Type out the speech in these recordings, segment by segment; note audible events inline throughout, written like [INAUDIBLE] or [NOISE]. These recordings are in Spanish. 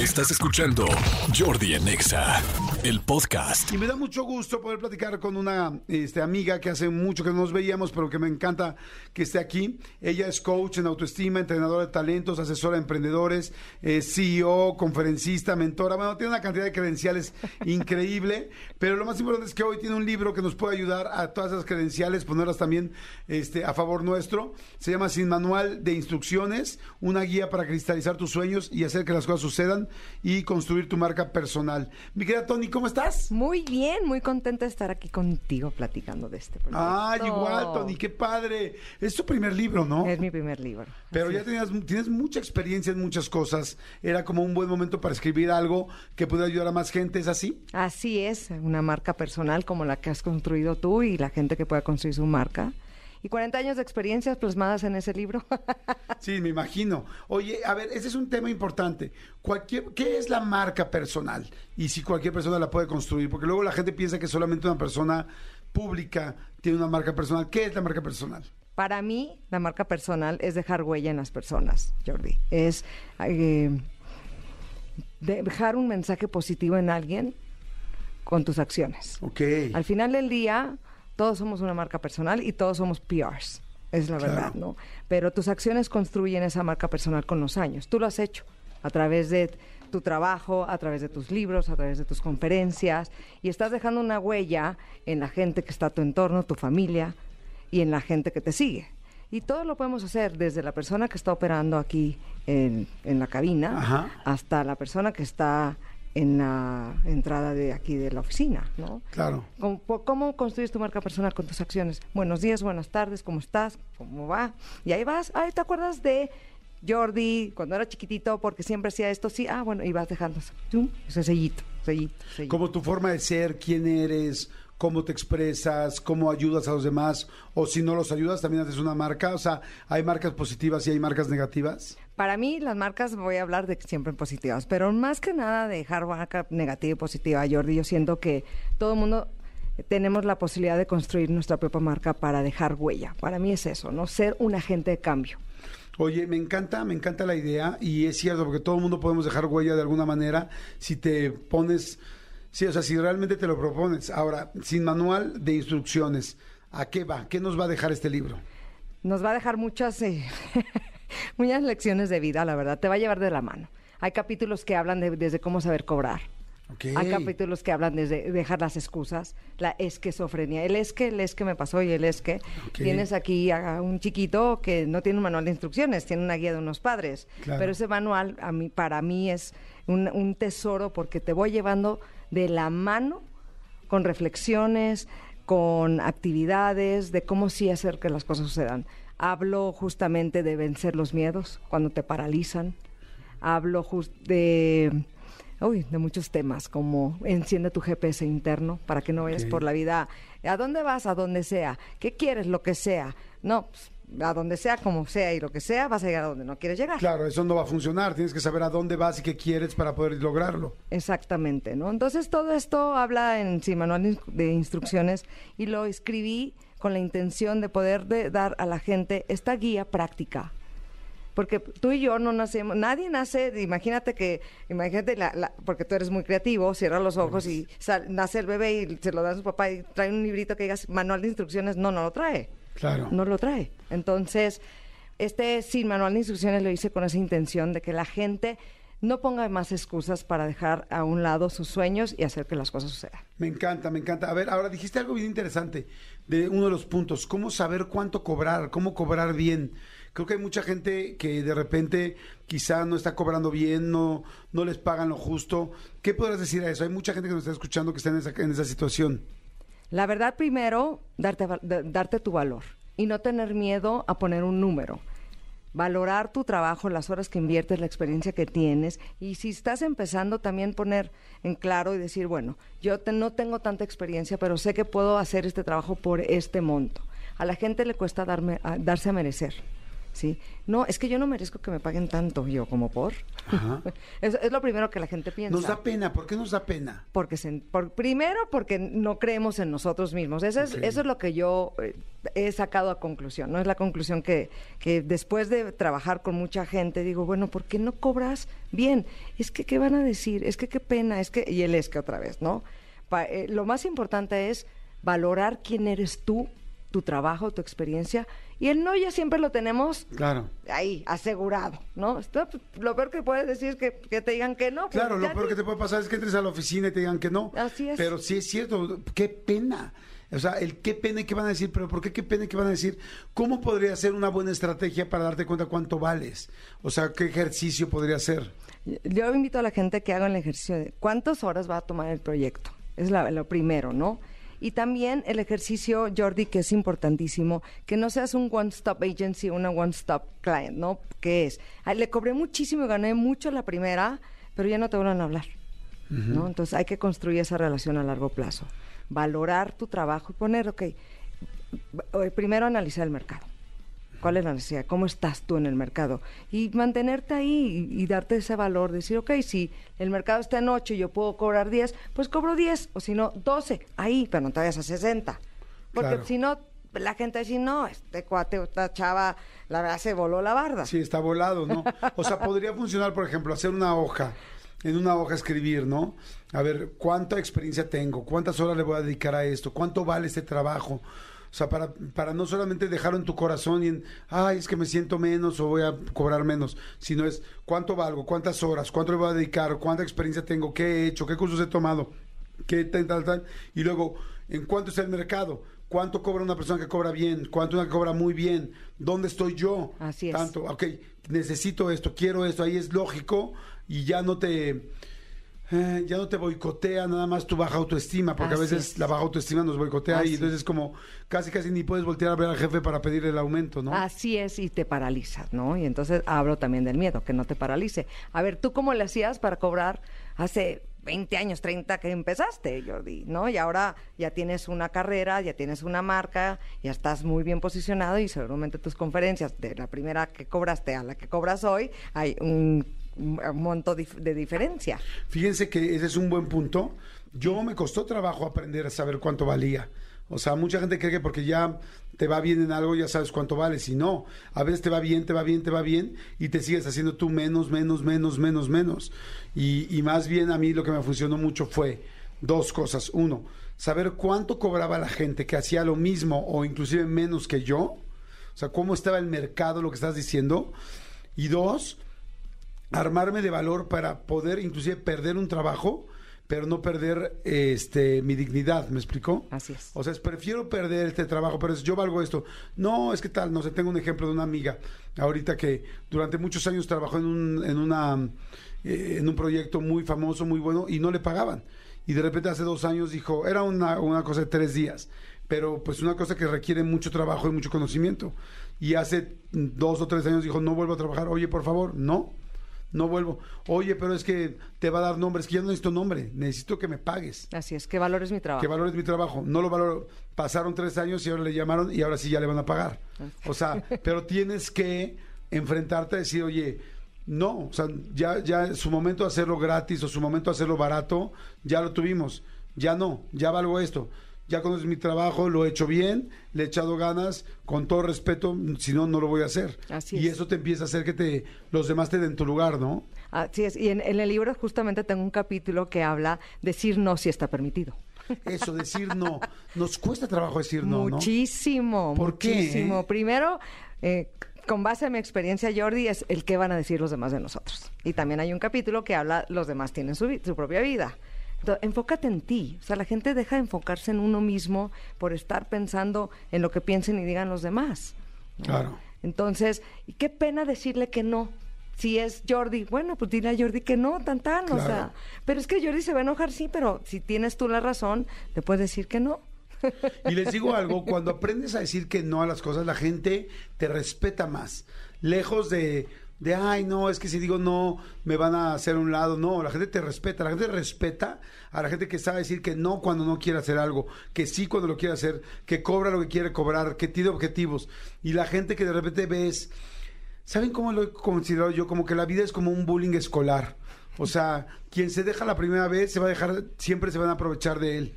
Estás escuchando Jordi Anexa, el podcast. Y me da mucho gusto poder platicar con una este, amiga que hace mucho que no nos veíamos, pero que me encanta que esté aquí. Ella es coach en autoestima, entrenadora de talentos, asesora de emprendedores, eh, CEO, conferencista, mentora. Bueno, tiene una cantidad de credenciales [LAUGHS] increíble, pero lo más importante es que hoy tiene un libro que nos puede ayudar a todas esas credenciales, ponerlas también este, a favor nuestro. Se llama Sin Manual de Instrucciones, una guía para cristalizar tus sueños y hacer que las cosas sucedan y construir tu marca personal. Mi querida Tony, ¿cómo estás? Muy bien, muy contenta de estar aquí contigo platicando de este proyecto. Ah, igual, Tony, qué padre. Es tu primer libro, ¿no? Es mi primer libro. Pero Así ya tenías, tienes mucha experiencia en muchas cosas. Era como un buen momento para escribir algo que pudiera ayudar a más gente, ¿es así? Así es, una marca personal como la que has construido tú y la gente que pueda construir su marca. Y 40 años de experiencias plasmadas en ese libro. [LAUGHS] Sí, me imagino. Oye, a ver, ese es un tema importante. Cualquier, ¿Qué es la marca personal? Y si cualquier persona la puede construir, porque luego la gente piensa que solamente una persona pública tiene una marca personal. ¿Qué es la marca personal? Para mí, la marca personal es dejar huella en las personas, Jordi. Es eh, dejar un mensaje positivo en alguien con tus acciones. Ok. Al final del día, todos somos una marca personal y todos somos PRs. Es la Claro. verdad, ¿no? Pero tus acciones construyen esa marca personal con los años. Tú lo has hecho a través de tu trabajo, a través de tus libros, a través de tus conferencias y estás dejando una huella en la gente que está a tu entorno, tu familia y en la gente que te sigue. Y todo lo podemos hacer desde la persona que está operando aquí en, en la cabina Ajá. hasta la persona que está en la entrada de aquí de la oficina, ¿no? Claro. ¿Cómo, construyes tu marca personal con tus acciones? Buenos días, buenas tardes, ¿cómo estás? ¿Cómo va? Y ahí vas, ay, ¿te acuerdas de Jordi cuando era chiquitito? Porque siempre hacía esto, sí, ah, bueno, y vas dejando ese sellito, sellito, sellito. Como tu forma de ser, quién eres, cómo te expresas, cómo ayudas a los demás, o si no los ayudas, también haces una marca. O sea, hay marcas positivas y hay marcas negativas. Para mí, las marcas, voy a hablar de siempre positivas, pero más que nada de dejar marca negativa y positiva, Jordi, yo siento que todo el mundo tenemos la posibilidad de construir nuestra propia marca para dejar huella. Para mí es eso, ¿no? Ser un agente de cambio. Oye, me encanta, me encanta la idea y es cierto porque todo el mundo podemos dejar huella de alguna manera si te pones, sí, o sea, si realmente te lo propones. Ahora, sin manual de instrucciones, ¿a qué va? ¿Qué nos va a dejar este libro? Nos va a dejar muchas, eh, [LAUGHS] muchas lecciones de vida, la verdad. Te va a llevar de la mano. Hay capítulos que hablan de, desde cómo saber cobrar. Ok. Hay capítulos que hablan desde dejar las excusas, la esquizofrenia. El es que, el es que me pasó y el es que. Ok. Tienes aquí a un chiquito que no tiene un manual de instrucciones, tiene una guía de unos padres. Claro. Pero ese manual a mí, para mí es un, un tesoro porque te voy llevando de la mano con reflexiones, con actividades, de cómo sí hacer que las cosas sucedan. Hablo justamente de vencer los miedos cuando te paralizan. Hablo de, uy, de muchos temas, como enciende tu GPS interno para que no vayas por la vida. ¿A dónde vas? A donde sea. ¿Qué quieres? Lo que sea. No, pues, a donde sea, como sea y lo que sea, vas a llegar a donde no quieres llegar. Claro, eso no va a funcionar. Tienes que saber a dónde vas y qué quieres para poder lograrlo. Exactamente, ¿no? Entonces todo esto habla en sí, manual de instrucciones y lo escribí con la intención de poder de- dar a la gente esta guía práctica. Porque tú y yo no nacemos, nadie nace, imagínate que, imagínate, la, la- porque tú eres muy creativo, cierra los ojos y sal- nace el bebé y se lo da a su papá y trae un librito que diga manual de instrucciones, no, no lo trae. Claro. No lo trae. Entonces, este sin manual de instrucciones lo hice con esa intención de que la gente no ponga más excusas para dejar a un lado sus sueños y hacer que las cosas sucedan. Me encanta, me encanta. A ver, ahora dijiste algo bien interesante de uno de los puntos, cómo saber cuánto cobrar, cómo cobrar bien. Creo que hay mucha gente que de repente quizá no está cobrando bien, no, no les pagan lo justo. ¿Qué podrás decir a eso? Hay mucha gente que nos está escuchando que está en esa, en esa situación. La verdad, primero, darte, darte tu valor y no tener miedo a poner un número. Valorar tu trabajo, las horas que inviertes, la experiencia que tienes. Y si estás empezando, también poner en claro y decir, bueno, yo te- no tengo tanta experiencia, pero sé que puedo hacer este trabajo por este monto. A la gente le cuesta darme, a- darse a merecer. ¿Sí? No, es que yo no merezco que me paguen tanto, yo como por. [LAUGHS] Es, es lo primero que la gente piensa. Nos da pena. ¿Por qué nos da pena? Porque se- por- primero porque no creemos en nosotros mismos. Eso es, eso es lo que yo eh, he sacado a conclusión. No es la conclusión que, que después de trabajar con mucha gente digo, bueno, ¿por qué no cobras bien? Es que qué van a decir, es que qué pena, es que y él es que otra vez, ¿no? Pa- eh, lo más importante es valorar quién eres tú, tu trabajo, tu experiencia y el no ya siempre lo tenemos Claro. ahí asegurado, ¿no? Esto, pues, lo peor que puedes decir es que, que te digan que no. pues, Claro, lo peor ni- que te puede pasar es que entres a la oficina y te digan que no. Así es. Pero sí es cierto, qué pena. O sea, el qué pena y qué van a decir, pero ¿por qué qué pena y qué van a decir? ¿Cómo podría ser una buena estrategia para darte cuenta cuánto vales? O sea, ¿qué ejercicio podría ser? Yo invito a la gente que haga el ejercicio de cuántas horas va a tomar el proyecto. Es la- lo primero, ¿no? Y también el ejercicio, Jordi, que es importantísimo, que no seas un one-stop agency, una one-stop client, ¿no? ¿Qué es? Le cobré muchísimo y gané mucho la primera, pero ya no te vuelvan a hablar, ¿no? Entonces hay que construir esa relación a largo plazo. Valorar tu trabajo y poner, ok, eh, primero analizar el mercado. ¿Cuál es la necesidad? ¿Cómo estás tú en el mercado? Y mantenerte ahí y, y darte ese valor, decir, ok, si el mercado está en 8 y yo puedo cobrar 10, pues cobro 10, o si no, 12, ahí, pero no te vayas a 60. Porque Claro. si no, la gente dice, no, este cuate, esta chava, la verdad se voló la barda. Sí, está volado, ¿no? O sea, podría funcionar, por ejemplo, hacer una hoja, en una hoja escribir, ¿no? A ver, ¿cuánta experiencia tengo? ¿Cuántas horas le voy a dedicar a esto? ¿Cuánto vale este trabajo? O sea, para, para no solamente dejarlo en tu corazón y en, ay, es que me siento menos o voy a cobrar menos, sino es cuánto valgo, cuántas horas, cuánto le voy a dedicar, cuánta experiencia tengo, qué he hecho, qué cursos he tomado, qué tal, tal, tal. Y luego, ¿en cuánto está el mercado? ¿Cuánto cobra una persona que cobra bien? ¿Cuánto una que cobra muy bien? ¿Dónde estoy yo? Así es. Tanto, ok, necesito esto, quiero esto, ahí es lógico y ya no te... eh, ya no te boicotea nada más tu baja autoestima, porque Así a veces es. la baja autoestima nos boicotea Así y entonces es como casi casi ni puedes voltear a ver al jefe para pedir el aumento, ¿no? Así es, y te paralizas, ¿no? Y entonces hablo también del miedo, que no te paralice. A ver, ¿tú cómo le hacías para cobrar hace 20 años, 30 que empezaste, Jordi, ¿no? Y ahora ya tienes una carrera, ya tienes una marca, ya estás muy bien posicionado y seguramente tus conferencias, de la primera que cobraste a la que cobras hoy, hay un, un monto de diferencia. Fíjense que ese es un buen punto. Yo me costó trabajo aprender a saber cuánto valía. O sea, mucha gente cree que porque ya te va bien en algo ya sabes cuánto vale. Si no, a veces te va bien, te va bien, te va bien y te sigues haciendo tú menos, menos, menos, menos, menos. Y, y más bien a mí lo que me funcionó mucho fue dos cosas. Uno, saber cuánto cobraba la gente que hacía lo mismo o inclusive menos que yo. O sea, cómo estaba el mercado, lo que estás diciendo. Y dos, armarme de valor para poder inclusive perder un trabajo, pero no perder este mi dignidad, ¿me explicó? Así es. O sea, es, prefiero perder este trabajo, pero es, yo valgo esto. No, es que tal, no sé, tengo un ejemplo de una amiga ahorita que durante muchos años trabajó en un, en una eh, en un proyecto muy famoso, muy bueno, y no le pagaban. Y de repente hace dos años dijo, era una, una cosa de tres días, pero pues una cosa que requiere mucho trabajo y mucho conocimiento. Y hace dos o tres años dijo, no vuelvo a trabajar, oye, por favor, no, no vuelvo. Oye, pero es que te va a dar nombres, que yo no necesito nombre, necesito que me pagues. Así es, que valores mi trabajo. Que valores mi trabajo. No lo valoro. Pasaron tres años y ahora le llamaron y ahora sí ya le van a pagar. O sea, [LAUGHS] pero tienes que enfrentarte a decir, oye, no, o sea, ya, ya su momento de hacerlo gratis o su momento de hacerlo barato, ya lo tuvimos. Ya no, ya valgo esto. Ya conoces mi trabajo, lo he hecho bien, le he echado ganas, con todo respeto, si no, no lo voy a hacer. Así y es. eso te empieza a hacer que te, los demás te den tu lugar, ¿no? Así es, y en, en el libro justamente tengo un capítulo que habla decir no si está permitido. [LAUGHS] Eso, decir no. Nos cuesta trabajo decir no, ¿no? muchísimo, ¿Por qué, muchísimo. eh? Primero, eh, con base en mi experiencia, Jordi, es el qué van a decir los demás de nosotros. Y también hay un capítulo que habla, los demás tienen su, su propia vida. Entonces, enfócate en ti. O sea, la gente deja de enfocarse en uno mismo por estar pensando en lo que piensen y digan los demás. ¿no? Claro. Entonces, y qué pena decirle que no. Si es Jordi, bueno, pues dile a Jordi que no, tan tan, o Claro. sea. Pero es que Jordi se va a enojar, sí, pero si tienes tú la razón, te puedes decir que no. [LAUGHS] Y les digo algo, cuando aprendes a decir que no a las cosas, la gente te respeta más. Lejos de, de, ay, no, es que si digo no, me van a hacer un lado. No, la gente te respeta. La gente respeta a la gente que sabe decir que no cuando no quiere hacer algo, que sí cuando lo quiere hacer, que cobra lo que quiere cobrar, que tiene objetivos. Y la gente que de repente ves ¿Saben cómo lo he considerado yo? Como que la vida es como un bullying escolar. O sea, quien se deja la primera vez se va a dejar, siempre se van a aprovechar de él.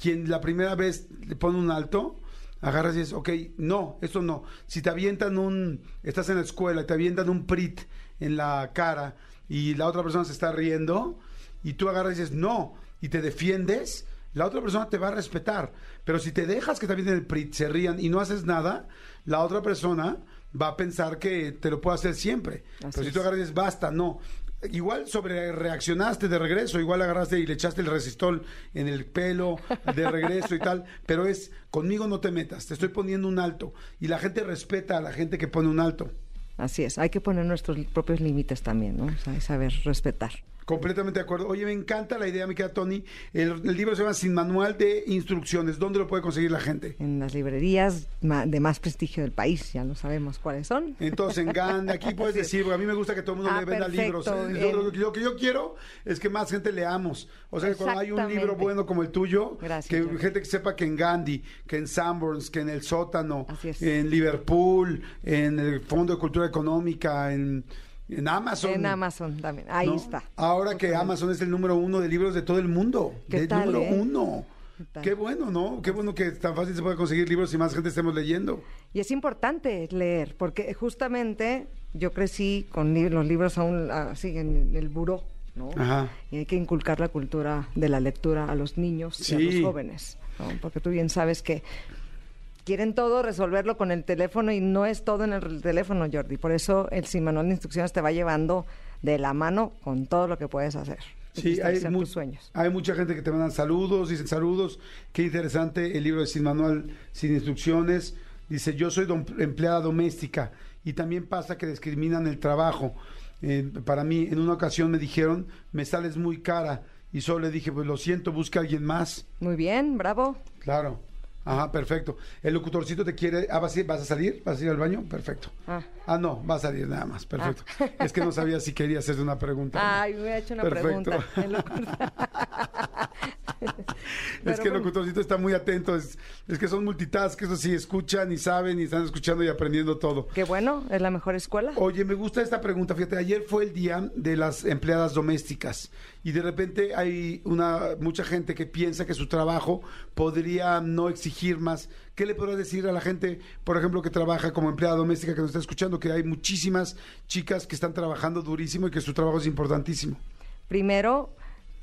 Quien la primera vez le pone un alto, agarras y dices, ok, no, esto no. Si te avientan un, estás en la escuela, te avientan un prit en la cara y la otra persona se está riendo y tú agarras y dices, no, y te defiendes, la otra persona te va a respetar. Pero si te dejas que te avienten el prit, se rían y no haces nada, la otra persona va a pensar que te lo puede hacer siempre. Así Pero si tú agarras y dices, basta, no. Igual sobre reaccionaste de regreso, igual agarraste y le echaste el resistol en el pelo de regreso y tal, [LAUGHS] pero es conmigo no te metas, te estoy poniendo un alto y la gente respeta a la gente que pone un alto. Así es, hay que poner nuestros propios límites también, ¿no? O sea, saber respetar. Completamente de acuerdo. Oye, me encanta la idea, me queda Tony. El, el libro se llama Sin Manual de Instrucciones. ¿Dónde lo puede conseguir la gente? En las librerías de más prestigio del país, ya lo sabemos cuáles son. Entonces, en Gandhi, aquí [LAUGHS] puedes decir, porque a mí me gusta que todo el mundo Ah, le venda perfecto, libros. Eh. Lo, que yo quiero es que más gente leamos. O sea, que cuando hay un libro bueno como el tuyo, Gracias, que gente que sepa que en Gandhi, que en Sanborns, que en el sótano, en Liverpool, en el Fondo de Cultura Económica, en, en Amazon. En Amazon también, ahí ¿no? está. Ahora que. Amazon es el número uno de libros de todo el mundo. ¿Qué de tal, número eh? uno. ¿Qué bueno, ¿no? Qué bueno que tan fácil se puede conseguir libros y más gente estemos leyendo. Y es importante leer, porque justamente yo crecí con li- los libros aún así en el buró, ¿no? Ajá. Y hay que inculcar la cultura de la lectura a los niños y a los jóvenes, ¿no? Porque tú bien sabes que quieren todo resolverlo con el teléfono y no es todo en el teléfono, Jordi. Por eso el sin manual de instrucciones te va llevando de la mano con todo lo que puedes hacer. Sí, hay, mu- tus sueños. hay mucha gente que te mandan saludos, dicen saludos, qué interesante el libro de Sin Manual, Sin Instrucciones. Dice, yo soy dom- empleada doméstica y también pasa que discriminan el trabajo. Eh, para mí, en una ocasión me dijeron, me sales muy cara y solo le dije, pues lo siento, busca a alguien más. Muy bien, bravo. Claro. Ajá, perfecto. El locutorcito te quiere. Ah, ¿vas a, vas a salir? ¿Vas a ir al baño? Perfecto. Ah. Ah, no, va a salir nada más. Perfecto. Es que no sabía si quería hacerte una pregunta. Ay, me hubiera hecho una Perfecto. pregunta. [LAUGHS] Es que el locutorcito está muy atento. Es, es que son multitask, eso sí, escuchan y saben y están escuchando y aprendiendo todo. Qué bueno, es la mejor escuela. Oye, me gusta esta pregunta. Fíjate, ayer fue el día de las empleadas domésticas y de repente hay una mucha gente que piensa que su trabajo podría no exigir más. ¿Qué le podrás decir a la gente, por ejemplo, que trabaja como empleada doméstica que nos está escuchando, que hay muchísimas chicas que están trabajando durísimo y que su trabajo es importantísimo? Primero,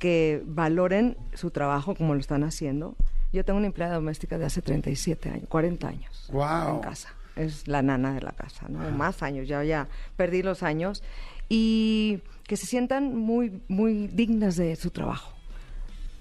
que valoren su trabajo como lo están haciendo. Yo tengo una empleada doméstica de hace 37 años, 40 años Guau. en casa. Es la nana de la casa, ¿no? Más años, ya, ya perdí los años. Y que se sientan muy, muy dignas de su trabajo.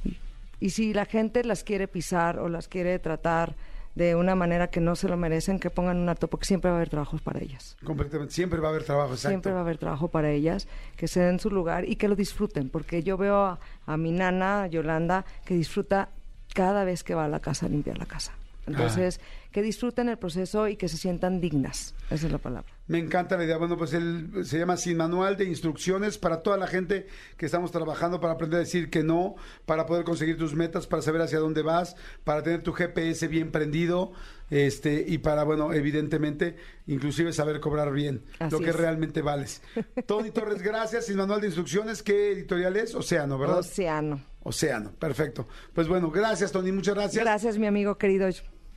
Y, y si la gente las quiere pisar o las quiere tratar de una manera que no se lo merecen, que pongan un alto, porque siempre va a haber trabajos para ellas. Completamente. Siempre va a haber trabajo, exacto. Siempre va a haber trabajo para ellas, que se den su lugar y que lo disfruten, porque yo veo a, a mi nana, Yolanda, que disfruta cada vez que va a la casa a limpiar la casa. Entonces, que disfruten el proceso y que se sientan dignas. Esa es la palabra. Me encanta la idea. Bueno, pues él se llama Sin Manual de Instrucciones para toda la gente que estamos trabajando para aprender a decir que no, para poder conseguir tus metas, para saber hacia dónde vas, para tener tu GPS bien prendido, este, y para, bueno, evidentemente, inclusive saber cobrar bien Así lo que es. realmente vales. [LAUGHS] Tony Torres, gracias. Sin Manual de Instrucciones, ¿qué editorial es? Océano, ¿verdad? Océano. Océano, perfecto. Pues bueno, gracias, Tony, muchas gracias. Gracias, mi amigo querido.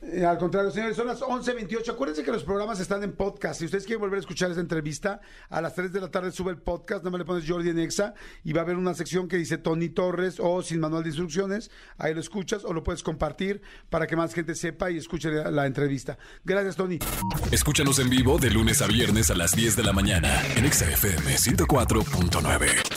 Eh, al contrario, señores, son las 11.28. Acuérdense que los programas están en podcast. Si ustedes quieren volver a escuchar esta entrevista, a las 3 de la tarde sube el podcast. No me le pones Jordi en Exa y va a haber una sección que dice Tony Torres o sin manual de instrucciones. Ahí lo escuchas o lo puedes compartir para que más gente sepa y escuche la, la entrevista. Gracias, Tony. Escúchanos en vivo de lunes a viernes a las 10 de la mañana en Exa FM 104.9.